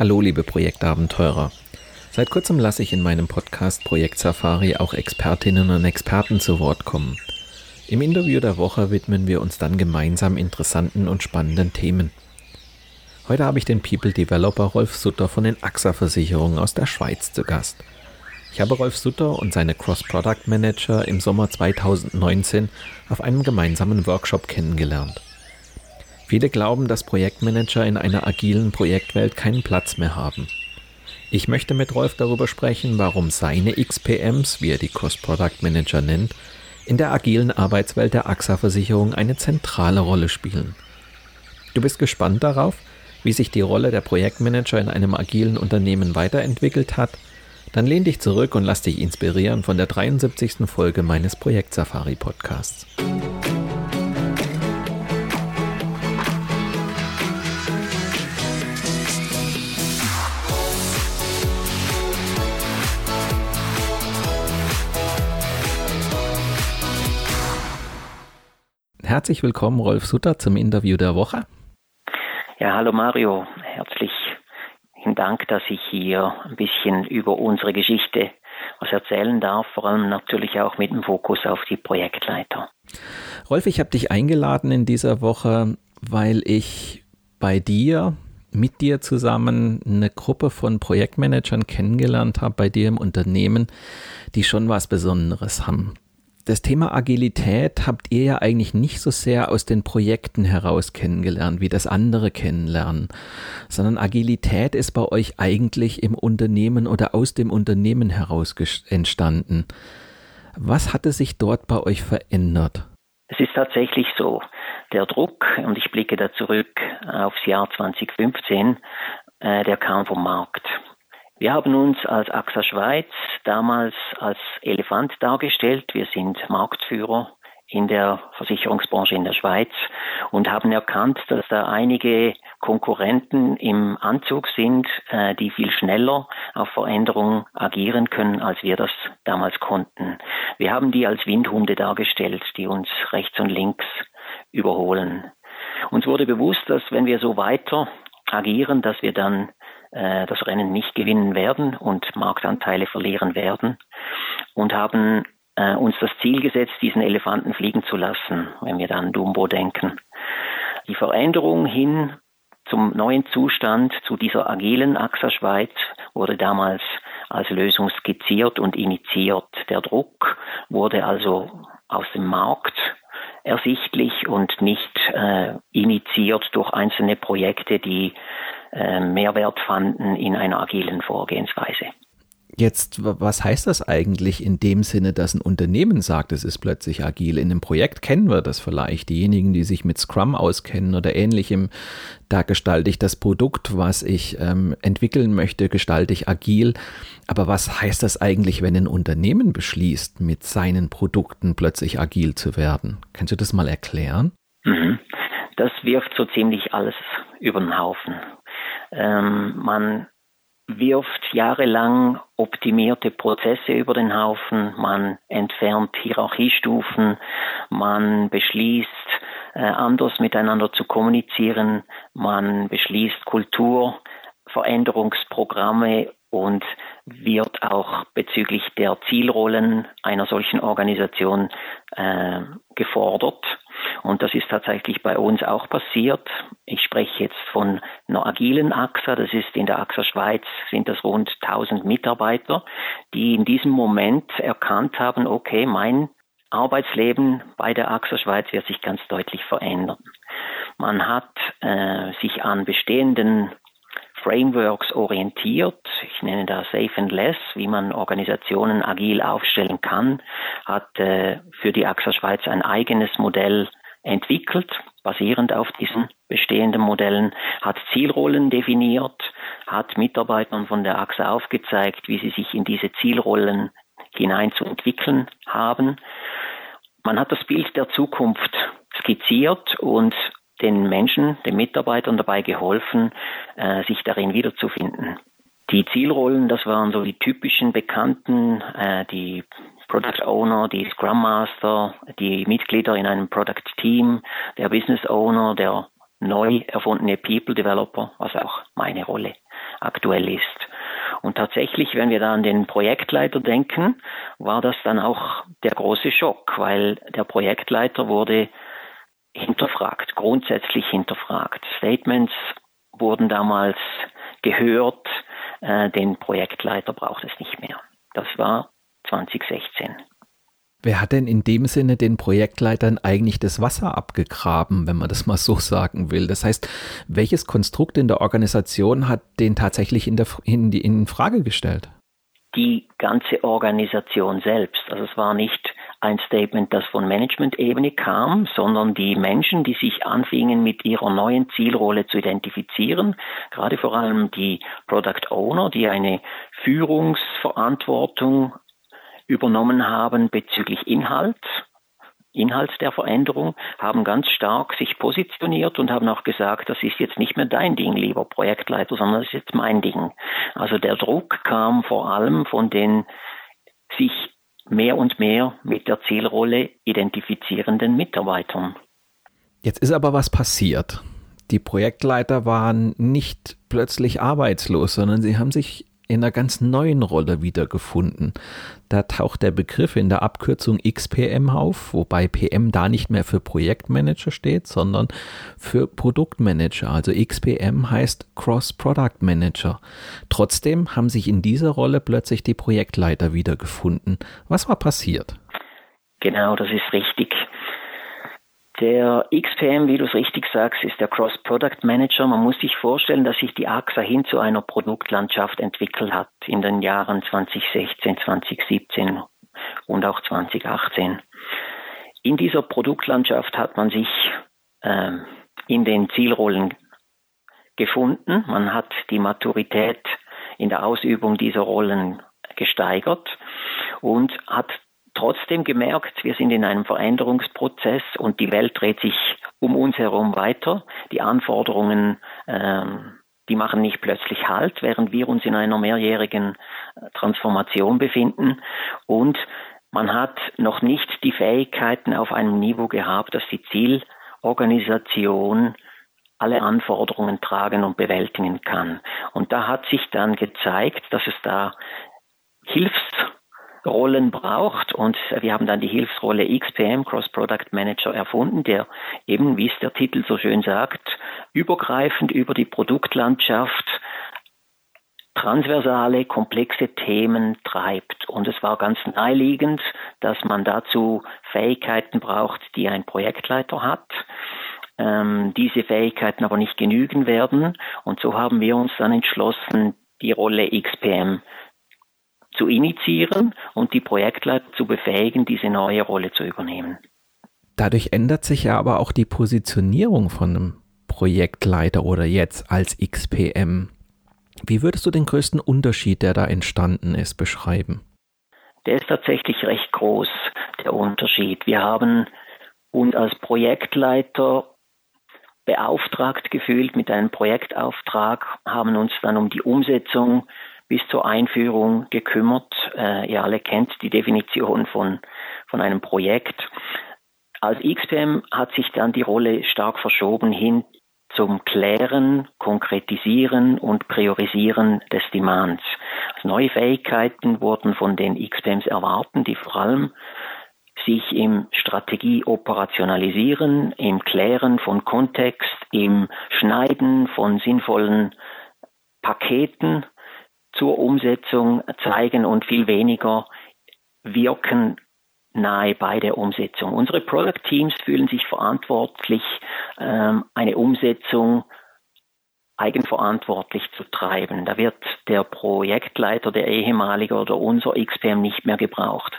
Hallo liebe Projektabenteurer. Seit kurzem lasse ich in meinem Podcast Projekt Safari auch Expertinnen und Experten zu Wort kommen. Im Interview der Woche widmen wir uns dann gemeinsam interessanten und spannenden Themen. Heute habe ich den People Developer Rolf Sutter von den AXA Versicherungen aus der Schweiz zu Gast. Ich habe Rolf Sutter und seine Cross-Product Manager im Sommer 2019 auf einem gemeinsamen Workshop kennengelernt. Viele glauben, dass Projektmanager in einer agilen Projektwelt keinen Platz mehr haben. Ich möchte mit Rolf darüber sprechen, warum seine XPMs, wie er die Cross-Product Manager nennt, in der agilen Arbeitswelt der AXA-Versicherung eine zentrale Rolle spielen. Du bist gespannt darauf, wie sich die Rolle der Projektmanager in einem agilen Unternehmen weiterentwickelt hat? Dann lehn dich zurück und lass dich inspirieren von der 73. Folge meines Projekt Safari Podcasts. Herzlich willkommen, Rolf Sutter, zum Interview der Woche. Ja, hallo Mario. Herzlichen Dank, dass ich hier ein bisschen über unsere Geschichte was erzählen darf, vor allem natürlich auch mit dem Fokus auf die Projektleiter. Rolf, ich habe dich eingeladen in dieser Woche, weil ich bei dir mit dir zusammen eine Gruppe von Projektmanagern kennengelernt habe bei dir im Unternehmen, die schon was Besonderes haben das Thema Agilität habt ihr ja eigentlich nicht so sehr aus den Projekten heraus kennengelernt, wie das andere kennenlernen, sondern Agilität ist bei euch eigentlich im Unternehmen oder aus dem Unternehmen heraus entstanden. Was hatte sich dort bei euch verändert? Es ist tatsächlich so. Der Druck, und ich blicke da zurück aufs Jahr 2015, äh, der kam vom Markt. Wir haben uns als AXA Schweiz damals als Elefant dargestellt. Wir sind Marktführer in der Versicherungsbranche in der Schweiz und haben erkannt, dass da einige Konkurrenten im Anzug sind, äh, die viel schneller auf Veränderungen agieren können, als wir das damals konnten. Wir haben die als Windhunde dargestellt, die uns rechts und links überholen. Uns wurde bewusst, dass wenn wir so weiter agieren, dass wir dann äh, das Rennen nicht gewinnen werden und Marktanteile verlieren werden und haben äh, uns das Ziel gesetzt, diesen Elefanten fliegen zu lassen, wenn wir dann Dumbo denken. Die Veränderung hin zum neuen Zustand, zu dieser agilen AXA Schweiz, wurde damals als Lösung skizziert und initiiert. Der Druck wurde also aus dem Markt ersichtlich und nicht äh, initiiert durch einzelne Projekte, die äh, Mehrwert fanden in einer agilen Vorgehensweise. Jetzt, was heißt das eigentlich in dem Sinne, dass ein Unternehmen sagt, es ist plötzlich agil? In einem Projekt kennen wir das vielleicht. Diejenigen, die sich mit Scrum auskennen oder ähnlichem, da gestalte ich das Produkt, was ich ähm, entwickeln möchte, gestalte ich agil. Aber was heißt das eigentlich, wenn ein Unternehmen beschließt, mit seinen Produkten plötzlich agil zu werden? Kannst du das mal erklären? Mhm. Das wirft so ziemlich alles über den Haufen. Ähm, man wirft jahrelang optimierte Prozesse über den Haufen, man entfernt Hierarchiestufen, man beschließt, äh, anders miteinander zu kommunizieren. Man beschließt Kulturveränderungsprogramme und wird auch bezüglich der Zielrollen einer solchen Organisation äh, gefordert. Und das ist tatsächlich bei uns auch passiert. Ich spreche jetzt von einer agilen AXA. Das ist in der AXA Schweiz sind das rund 1000 Mitarbeiter, die in diesem Moment erkannt haben, okay, mein Arbeitsleben bei der AXA Schweiz wird sich ganz deutlich verändern. Man hat äh, sich an bestehenden Frameworks orientiert. Ich nenne das Safe and Less, wie man Organisationen agil aufstellen kann, hat äh, für die AXA Schweiz ein eigenes Modell entwickelt, basierend auf diesen bestehenden Modellen, hat Zielrollen definiert, hat Mitarbeitern von der AXA aufgezeigt, wie sie sich in diese Zielrollen hinein zu entwickeln haben. Man hat das Bild der Zukunft skizziert und den Menschen, den Mitarbeitern dabei geholfen, äh, sich darin wiederzufinden. Die Zielrollen, das waren so die typischen Bekannten, äh, die Product Owner, die Scrum Master, die Mitglieder in einem Product Team, der Business Owner, der neu erfundene People Developer, was auch meine Rolle aktuell ist. Und tatsächlich, wenn wir da an den Projektleiter denken, war das dann auch der große Schock, weil der Projektleiter wurde hinterfragt, grundsätzlich hinterfragt. Statements wurden damals gehört, äh, den Projektleiter braucht es nicht mehr. Das war 2016. Wer hat denn in dem Sinne den Projektleitern eigentlich das Wasser abgegraben, wenn man das mal so sagen will? Das heißt, welches Konstrukt in der Organisation hat den tatsächlich in, der, in, in Frage gestellt? Die ganze Organisation selbst. Also es war nicht ein Statement, das von Management-Ebene kam, sondern die Menschen, die sich anfingen, mit ihrer neuen Zielrolle zu identifizieren, gerade vor allem die Product Owner, die eine Führungsverantwortung übernommen haben bezüglich Inhalt, Inhalt der Veränderung, haben ganz stark sich positioniert und haben auch gesagt, das ist jetzt nicht mehr dein Ding, lieber Projektleiter, sondern das ist jetzt mein Ding. Also der Druck kam vor allem von den sich mehr und mehr mit der Zielrolle identifizierenden Mitarbeitern. Jetzt ist aber was passiert. Die Projektleiter waren nicht plötzlich arbeitslos, sondern sie haben sich in einer ganz neuen Rolle wiedergefunden. Da taucht der Begriff in der Abkürzung XPM auf, wobei PM da nicht mehr für Projektmanager steht, sondern für Produktmanager. Also XPM heißt Cross Product Manager. Trotzdem haben sich in dieser Rolle plötzlich die Projektleiter wiedergefunden. Was war passiert? Genau, das ist richtig. Der XPM, wie du es richtig sagst, ist der Cross-Product Manager. Man muss sich vorstellen, dass sich die AXA hin zu einer Produktlandschaft entwickelt hat in den Jahren 2016, 2017 und auch 2018. In dieser Produktlandschaft hat man sich äh, in den Zielrollen gefunden. Man hat die Maturität in der Ausübung dieser Rollen gesteigert und hat trotzdem gemerkt, wir sind in einem Veränderungsprozess und die Welt dreht sich um uns herum weiter. Die Anforderungen, ähm, die machen nicht plötzlich Halt, während wir uns in einer mehrjährigen äh, Transformation befinden. Und man hat noch nicht die Fähigkeiten auf einem Niveau gehabt, dass die Zielorganisation alle Anforderungen tragen und bewältigen kann. Und da hat sich dann gezeigt, dass es da Hilfs Rollen braucht. Und wir haben dann die Hilfsrolle XPM, Cross Product Manager, erfunden, der eben, wie es der Titel so schön sagt, übergreifend über die Produktlandschaft transversale, komplexe Themen treibt. Und es war ganz naheliegend, dass man dazu Fähigkeiten braucht, die ein Projektleiter hat ähm, diese Fähigkeiten aber nicht genügen werden. Und so haben wir uns dann entschlossen, die Rolle XPM zu initiieren und die Projektleiter zu befähigen, diese neue Rolle zu übernehmen. Dadurch ändert sich ja aber auch die Positionierung von einem Projektleiter oder jetzt als XPM. Wie würdest du den größten Unterschied, der da entstanden ist, beschreiben? Der ist tatsächlich recht groß, der Unterschied. Wir haben uns als Projektleiter beauftragt gefühlt mit einem Projektauftrag, haben uns dann um die Umsetzung bis zur Einführung gekümmert. Äh, ihr alle kennt die Definition von, von einem Projekt. als XPM hat sich dann die Rolle stark verschoben hin zum Klären, Konkretisieren und Priorisieren des Demands. Also neue Fähigkeiten wurden von den XPMs erwarten, die vor allem sich im Strategie operationalisieren, im Klären von Kontext, im Schneiden von sinnvollen Paketen zur Umsetzung zeigen und viel weniger wirken nahe bei der Umsetzung. Unsere Product Teams fühlen sich verantwortlich, ähm, eine Umsetzung eigenverantwortlich zu treiben. Da wird der Projektleiter, der ehemalige oder unser XPM nicht mehr gebraucht.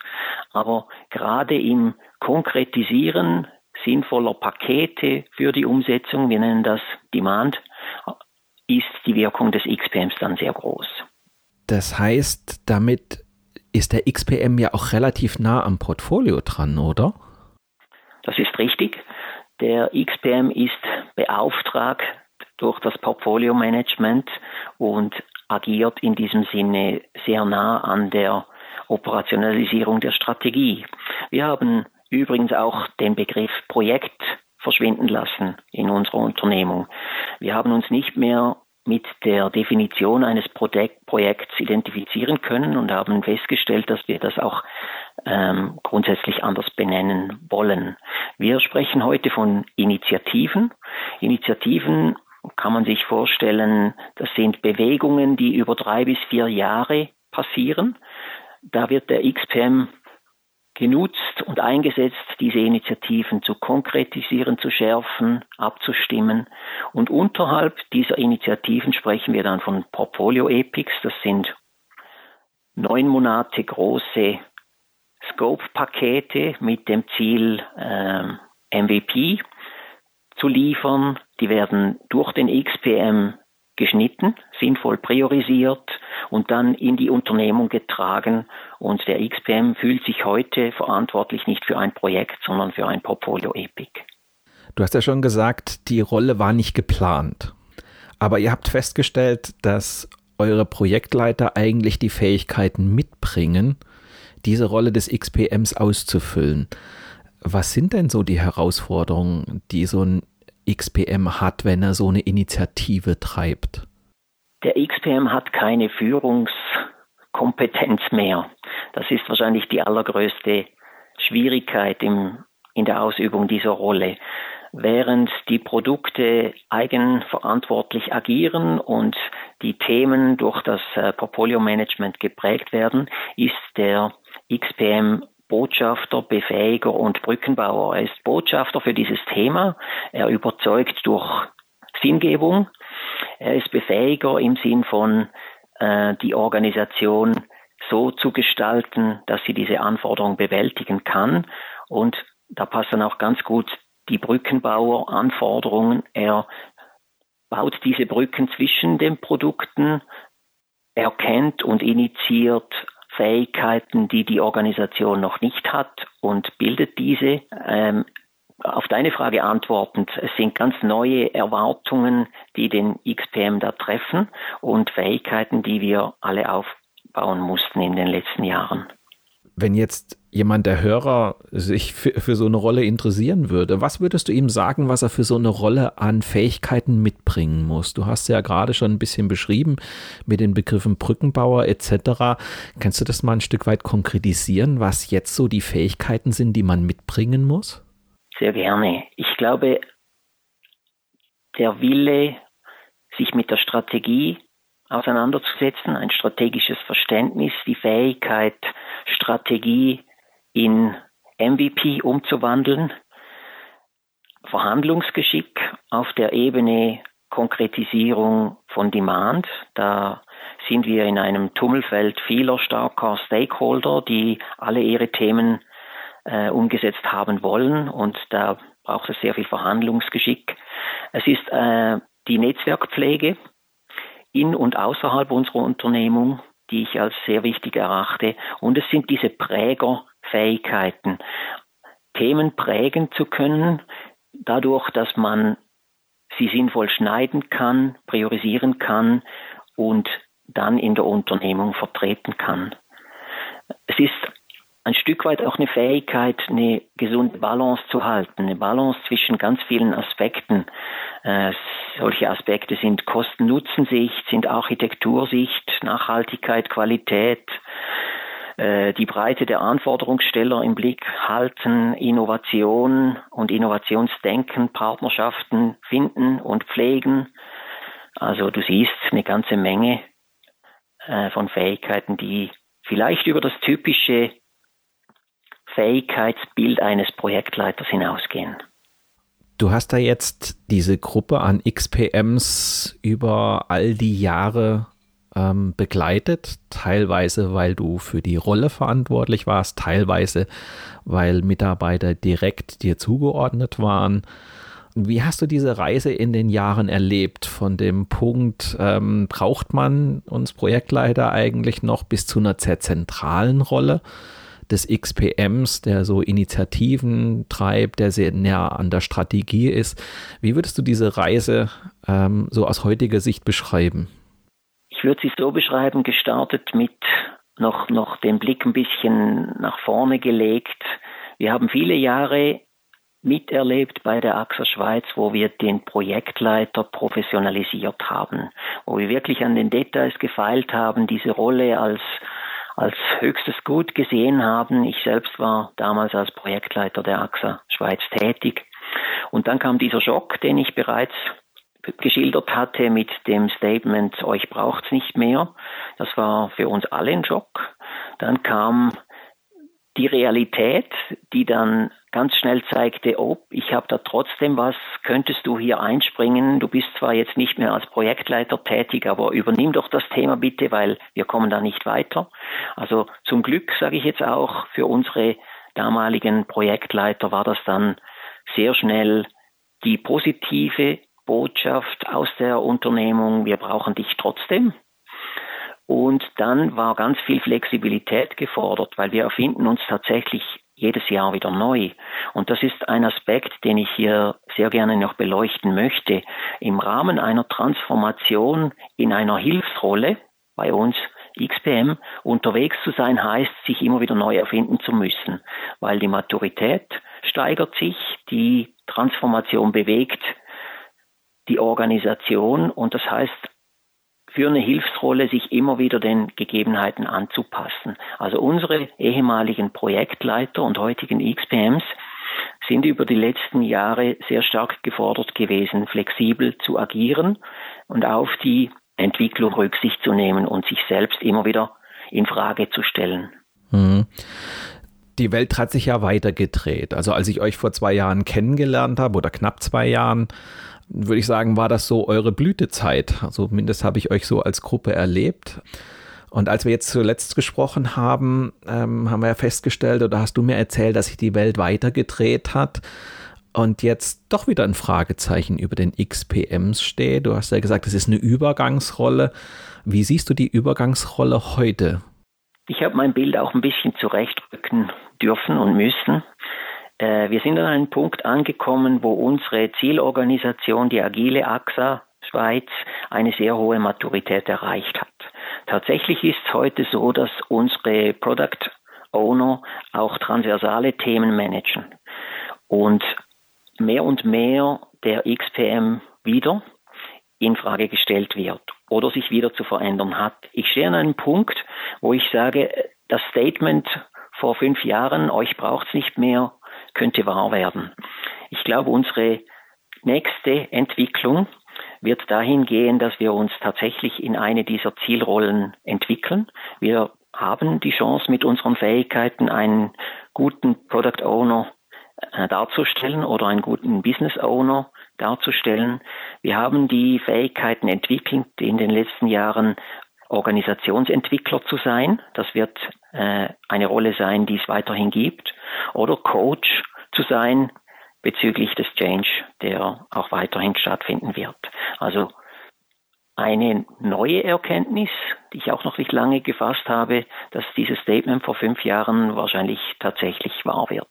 Aber gerade im Konkretisieren sinnvoller Pakete für die Umsetzung, wir nennen das Demand, ist die Wirkung des XPMs dann sehr groß. Das heißt, damit ist der XPM ja auch relativ nah am Portfolio dran, oder? Das ist richtig. Der XPM ist beauftragt durch das Portfolio Management und agiert in diesem Sinne sehr nah an der Operationalisierung der Strategie. Wir haben übrigens auch den Begriff Projekt verschwinden lassen in unserer Unternehmung. Wir haben uns nicht mehr mit der Definition eines Projekts identifizieren können und haben festgestellt, dass wir das auch ähm, grundsätzlich anders benennen wollen. Wir sprechen heute von Initiativen. Initiativen kann man sich vorstellen, das sind Bewegungen, die über drei bis vier Jahre passieren. Da wird der XPM genutzt und eingesetzt, diese Initiativen zu konkretisieren, zu schärfen, abzustimmen. Und unterhalb dieser Initiativen sprechen wir dann von Portfolio Epics. Das sind neun Monate große Scope-Pakete mit dem Ziel, äh, MVP zu liefern. Die werden durch den XPM geschnitten, sinnvoll priorisiert und dann in die Unternehmung getragen. Und der XPM fühlt sich heute verantwortlich nicht für ein Projekt, sondern für ein Portfolio Epic. Du hast ja schon gesagt, die Rolle war nicht geplant. Aber ihr habt festgestellt, dass eure Projektleiter eigentlich die Fähigkeiten mitbringen, diese Rolle des XPMs auszufüllen. Was sind denn so die Herausforderungen, die so ein XPM hat, wenn er so eine Initiative treibt? Der XPM hat keine Führungskompetenz mehr. Das ist wahrscheinlich die allergrößte Schwierigkeit im, in der Ausübung dieser Rolle. Während die Produkte eigenverantwortlich agieren und die Themen durch das äh, Portfolio Management geprägt werden, ist der XPM Botschafter, Befähiger und Brückenbauer. Er ist Botschafter für dieses Thema. Er überzeugt durch Sinngebung. Er ist Befähiger im Sinn von äh, die Organisation so zu gestalten, dass sie diese Anforderungen bewältigen kann. Und da passen auch ganz gut die Brückenbauer-Anforderungen. Er baut diese Brücken zwischen den Produkten, erkennt und initiiert Fähigkeiten, die die Organisation noch nicht hat und bildet diese. Ähm, auf deine Frage antwortend, es sind ganz neue Erwartungen, die den XPM da treffen und Fähigkeiten, die wir alle aufbauen mussten in den letzten Jahren. Wenn jetzt jemand, der Hörer, sich für, für, so eine Rolle interessieren würde, was würdest du ihm sagen, was er für so eine Rolle an Fähigkeiten mitbringen muss? Du hast ja gerade schon ein bisschen beschrieben mit den Begriffen Brückenbauer etc. Kannst du das mal ein Stück weit konkretisieren, was jetzt so die Fähigkeiten sind, die man mitbringen muss? Sehr gerne. Ich glaube, der Wille, sich mit der Strategie auseinanderzusetzen, ein strategisches Verständnis, die Fähigkeit, Strategie in MVP umzuwandeln, Verhandlungsgeschick auf der Ebene Konkretisierung von Demand. Da sind wir in einem Tummelfeld vieler starker Stakeholder, die alle ihre Themen äh, umgesetzt haben wollen und da braucht es sehr viel Verhandlungsgeschick. Es ist äh, die Netzwerkpflege in und außerhalb unserer Unternehmung, die ich als sehr wichtig erachte. Und es sind diese Prägerfähigkeiten, Themen prägen zu können, dadurch, dass man sie sinnvoll schneiden kann, priorisieren kann und dann in der Unternehmung vertreten kann. Es ist ein Stück weit auch eine Fähigkeit, eine gesunde Balance zu halten, eine Balance zwischen ganz vielen Aspekten. Äh, solche Aspekte sind Kosten-Nutzen-Sicht, sind Architektursicht, Nachhaltigkeit, Qualität, äh, die Breite der Anforderungssteller im Blick halten, Innovation und Innovationsdenken, Partnerschaften finden und pflegen. Also du siehst eine ganze Menge äh, von Fähigkeiten, die vielleicht über das typische Fähigkeitsbild eines Projektleiters hinausgehen. Du hast da jetzt diese Gruppe an XPMs über all die Jahre ähm, begleitet, teilweise weil du für die Rolle verantwortlich warst, teilweise weil Mitarbeiter direkt dir zugeordnet waren. Wie hast du diese Reise in den Jahren erlebt? Von dem Punkt, ähm, braucht man uns Projektleiter eigentlich noch bis zu einer sehr zentralen Rolle? Des XPMs, der so Initiativen treibt, der sehr näher an der Strategie ist. Wie würdest du diese Reise ähm, so aus heutiger Sicht beschreiben? Ich würde sie so beschreiben, gestartet mit noch, noch den Blick ein bisschen nach vorne gelegt. Wir haben viele Jahre miterlebt bei der AXA Schweiz, wo wir den Projektleiter professionalisiert haben, wo wir wirklich an den Details gefeilt haben, diese Rolle als als höchstes Gut gesehen haben. Ich selbst war damals als Projektleiter der AXA Schweiz tätig. Und dann kam dieser Schock, den ich bereits geschildert hatte mit dem Statement, euch braucht's nicht mehr. Das war für uns alle ein Schock. Dann kam die Realität, die dann ganz schnell zeigte, oh, ich habe da trotzdem was, könntest du hier einspringen? Du bist zwar jetzt nicht mehr als Projektleiter tätig, aber übernimm doch das Thema bitte, weil wir kommen da nicht weiter. Also zum Glück sage ich jetzt auch, für unsere damaligen Projektleiter war das dann sehr schnell die positive Botschaft aus der Unternehmung, wir brauchen dich trotzdem. Und dann war ganz viel Flexibilität gefordert, weil wir erfinden uns tatsächlich jedes Jahr wieder neu. Und das ist ein Aspekt, den ich hier sehr gerne noch beleuchten möchte. Im Rahmen einer Transformation in einer Hilfsrolle bei uns XPM unterwegs zu sein heißt, sich immer wieder neu erfinden zu müssen, weil die Maturität steigert sich, die Transformation bewegt die Organisation und das heißt für eine Hilfsrolle sich immer wieder den Gegebenheiten anzupassen. Also unsere ehemaligen Projektleiter und heutigen XPMs sind über die letzten Jahre sehr stark gefordert gewesen, flexibel zu agieren und auf die Entwicklung Rücksicht zu nehmen und sich selbst immer wieder in Frage zu stellen. Mhm. Die Welt hat sich ja weitergedreht. Also als ich euch vor zwei Jahren kennengelernt habe oder knapp zwei Jahren, würde ich sagen, war das so eure Blütezeit. Also zumindest habe ich euch so als Gruppe erlebt. Und als wir jetzt zuletzt gesprochen haben, ähm, haben wir ja festgestellt, oder hast du mir erzählt, dass sich die Welt weitergedreht hat und jetzt doch wieder ein Fragezeichen über den XPMs steht. Du hast ja gesagt, es ist eine Übergangsrolle. Wie siehst du die Übergangsrolle heute? Ich habe mein Bild auch ein bisschen zurechtrücken dürfen und müssen. Äh, wir sind an einem Punkt angekommen, wo unsere Zielorganisation, die agile AXA Schweiz, eine sehr hohe Maturität erreicht hat. Tatsächlich ist es heute so, dass unsere Product Owner auch transversale Themen managen und mehr und mehr der XPM wieder in Frage gestellt wird oder sich wieder zu verändern hat. Ich stehe an einem Punkt, wo ich sage, das Statement vor fünf Jahren, euch braucht es nicht mehr, könnte wahr werden. Ich glaube, unsere nächste Entwicklung wird dahin gehen, dass wir uns tatsächlich in eine dieser Zielrollen entwickeln. Wir haben die Chance, mit unseren Fähigkeiten einen guten Product Owner äh, darzustellen oder einen guten Business Owner darzustellen. Wir haben die Fähigkeiten entwickelt, in den letzten Jahren Organisationsentwickler zu sein. Das wird äh, eine Rolle sein, die es weiterhin gibt. Oder Coach zu sein bezüglich des Change, der auch weiterhin stattfinden wird. Also eine neue Erkenntnis, die ich auch noch nicht lange gefasst habe, dass dieses Statement vor fünf Jahren wahrscheinlich tatsächlich wahr wird.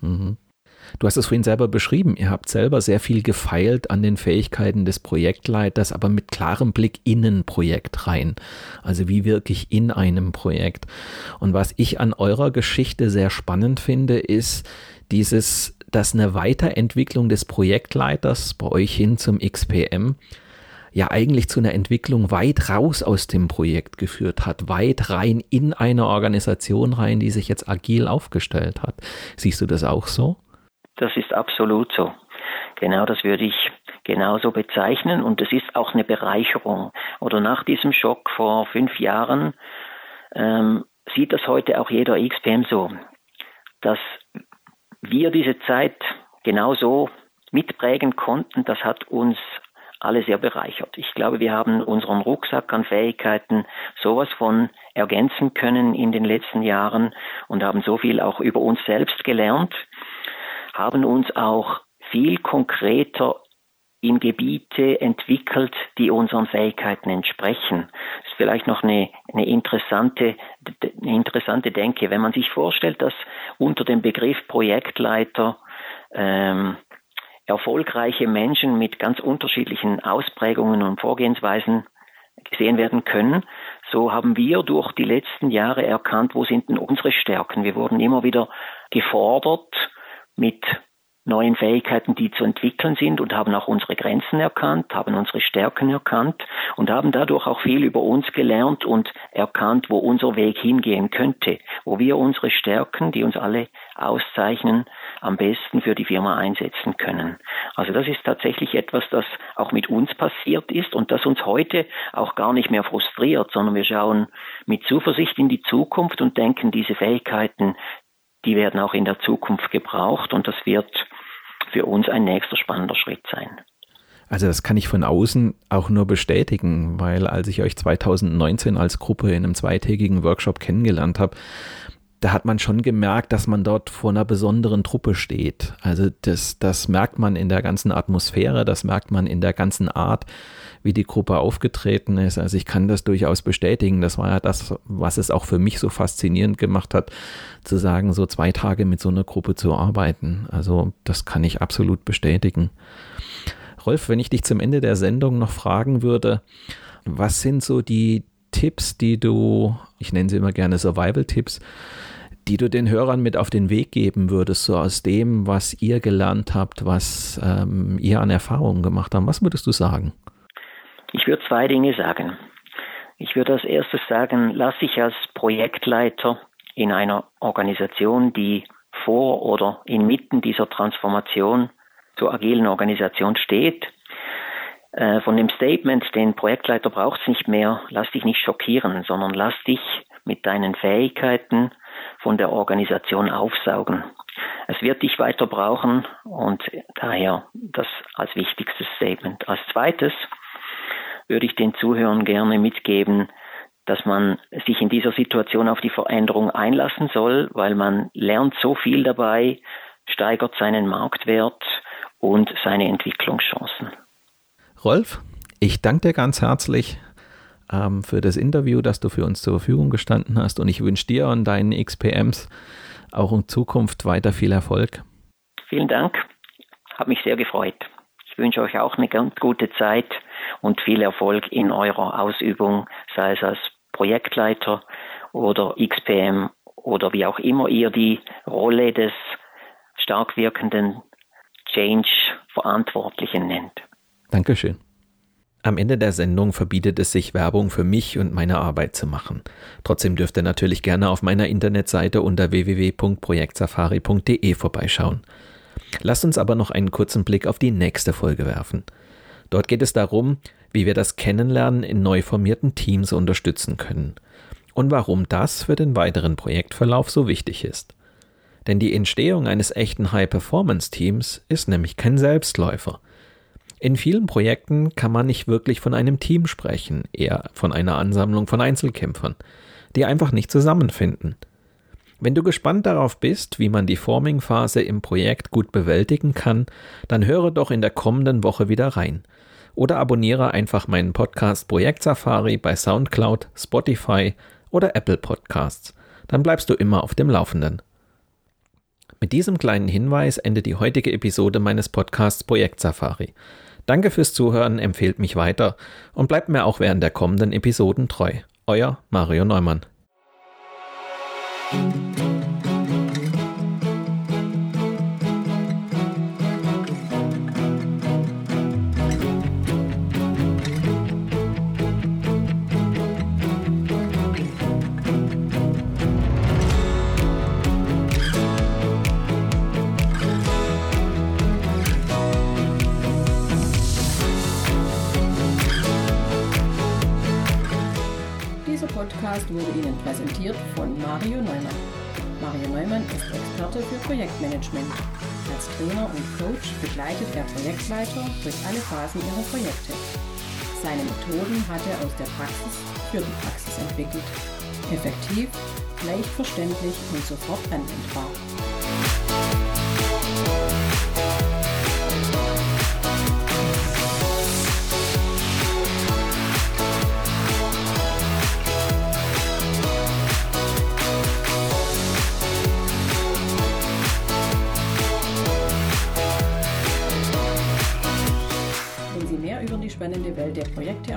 Mhm. Du hast es vorhin selber beschrieben. Ihr habt selber sehr viel gefeilt an den Fähigkeiten des Projektleiters, aber mit klarem Blick in ein Projekt rein. Also wie wirklich in einem Projekt. Und was ich an eurer Geschichte sehr spannend finde, ist dieses, dass eine Weiterentwicklung des Projektleiters bei euch hin zum XPM ja eigentlich zu einer Entwicklung weit raus aus dem Projekt geführt hat, weit rein in eine Organisation rein, die sich jetzt agil aufgestellt hat. Siehst du das auch so? Das ist absolut so. Genau das würde ich genauso bezeichnen und es ist auch eine Bereicherung. Oder nach diesem Schock vor fünf Jahren ähm, sieht das heute auch jeder XPM so, dass wir diese Zeit genauso mitprägen konnten. Das hat uns alle sehr bereichert. Ich glaube, wir haben unseren Rucksack an Fähigkeiten sowas von ergänzen können in den letzten Jahren und haben so viel auch über uns selbst gelernt, haben uns auch viel konkreter in Gebiete entwickelt, die unseren Fähigkeiten entsprechen. Das ist vielleicht noch eine, eine, interessante, eine interessante Denke. Wenn man sich vorstellt, dass unter dem Begriff Projektleiter ähm, erfolgreiche Menschen mit ganz unterschiedlichen Ausprägungen und Vorgehensweisen gesehen werden können. So haben wir durch die letzten Jahre erkannt, wo sind denn unsere Stärken. Wir wurden immer wieder gefordert, mit neuen Fähigkeiten, die zu entwickeln sind und haben auch unsere Grenzen erkannt, haben unsere Stärken erkannt und haben dadurch auch viel über uns gelernt und erkannt, wo unser Weg hingehen könnte, wo wir unsere Stärken, die uns alle auszeichnen, am besten für die Firma einsetzen können. Also das ist tatsächlich etwas, das auch mit uns passiert ist und das uns heute auch gar nicht mehr frustriert, sondern wir schauen mit Zuversicht in die Zukunft und denken, diese Fähigkeiten, die werden auch in der Zukunft gebraucht und das wird für uns ein nächster spannender Schritt sein. Also das kann ich von außen auch nur bestätigen, weil als ich euch 2019 als Gruppe in einem zweitägigen Workshop kennengelernt habe, da hat man schon gemerkt, dass man dort vor einer besonderen Truppe steht. Also das, das merkt man in der ganzen Atmosphäre, das merkt man in der ganzen Art, wie die Gruppe aufgetreten ist. Also ich kann das durchaus bestätigen. Das war ja das, was es auch für mich so faszinierend gemacht hat, zu sagen, so zwei Tage mit so einer Gruppe zu arbeiten. Also das kann ich absolut bestätigen. Rolf, wenn ich dich zum Ende der Sendung noch fragen würde, was sind so die Tipps, die du, ich nenne sie immer gerne Survival-Tipps, die du den Hörern mit auf den Weg geben würdest, so aus dem, was ihr gelernt habt, was ähm, ihr an Erfahrungen gemacht habt? Was würdest du sagen? Ich würde zwei Dinge sagen. Ich würde als erstes sagen, lass dich als Projektleiter in einer Organisation, die vor oder inmitten dieser Transformation zur agilen Organisation steht, äh, von dem Statement, den Projektleiter braucht es nicht mehr, lass dich nicht schockieren, sondern lass dich mit deinen Fähigkeiten von der Organisation aufsaugen. Es wird dich weiter brauchen und daher das als wichtigstes Statement. Als zweites würde ich den Zuhörern gerne mitgeben, dass man sich in dieser Situation auf die Veränderung einlassen soll, weil man lernt so viel dabei, steigert seinen Marktwert und seine Entwicklungschancen. Rolf, ich danke dir ganz herzlich ähm, für das Interview, das du für uns zur Verfügung gestanden hast und ich wünsche dir und deinen XPMs auch in Zukunft weiter viel Erfolg. Vielen Dank, hat mich sehr gefreut. Ich wünsche euch auch eine ganz gute Zeit und viel Erfolg in eurer Ausübung, sei es als Projektleiter oder XPM oder wie auch immer ihr die Rolle des stark wirkenden Change-Verantwortlichen nennt. Dankeschön. Am Ende der Sendung verbietet es sich, Werbung für mich und meine Arbeit zu machen. Trotzdem dürft ihr natürlich gerne auf meiner Internetseite unter www.projektsafari.de vorbeischauen. Lasst uns aber noch einen kurzen Blick auf die nächste Folge werfen. Dort geht es darum, wie wir das Kennenlernen in neu formierten Teams unterstützen können und warum das für den weiteren Projektverlauf so wichtig ist. Denn die Entstehung eines echten High-Performance-Teams ist nämlich kein Selbstläufer – in vielen Projekten kann man nicht wirklich von einem Team sprechen, eher von einer Ansammlung von Einzelkämpfern, die einfach nicht zusammenfinden. Wenn du gespannt darauf bist, wie man die Forming-Phase im Projekt gut bewältigen kann, dann höre doch in der kommenden Woche wieder rein. Oder abonniere einfach meinen Podcast Projekt Safari bei SoundCloud, Spotify oder Apple Podcasts. Dann bleibst du immer auf dem Laufenden. Mit diesem kleinen Hinweis endet die heutige Episode meines Podcasts Projekt Safari. Danke fürs Zuhören, empfehlt mich weiter und bleibt mir auch während der kommenden Episoden treu. Euer Mario Neumann. Projektleiter durch alle Phasen ihrer Projekte. Seine Methoden hat er aus der Praxis für die Praxis entwickelt. Effektiv, leicht verständlich und sofort anwendbar.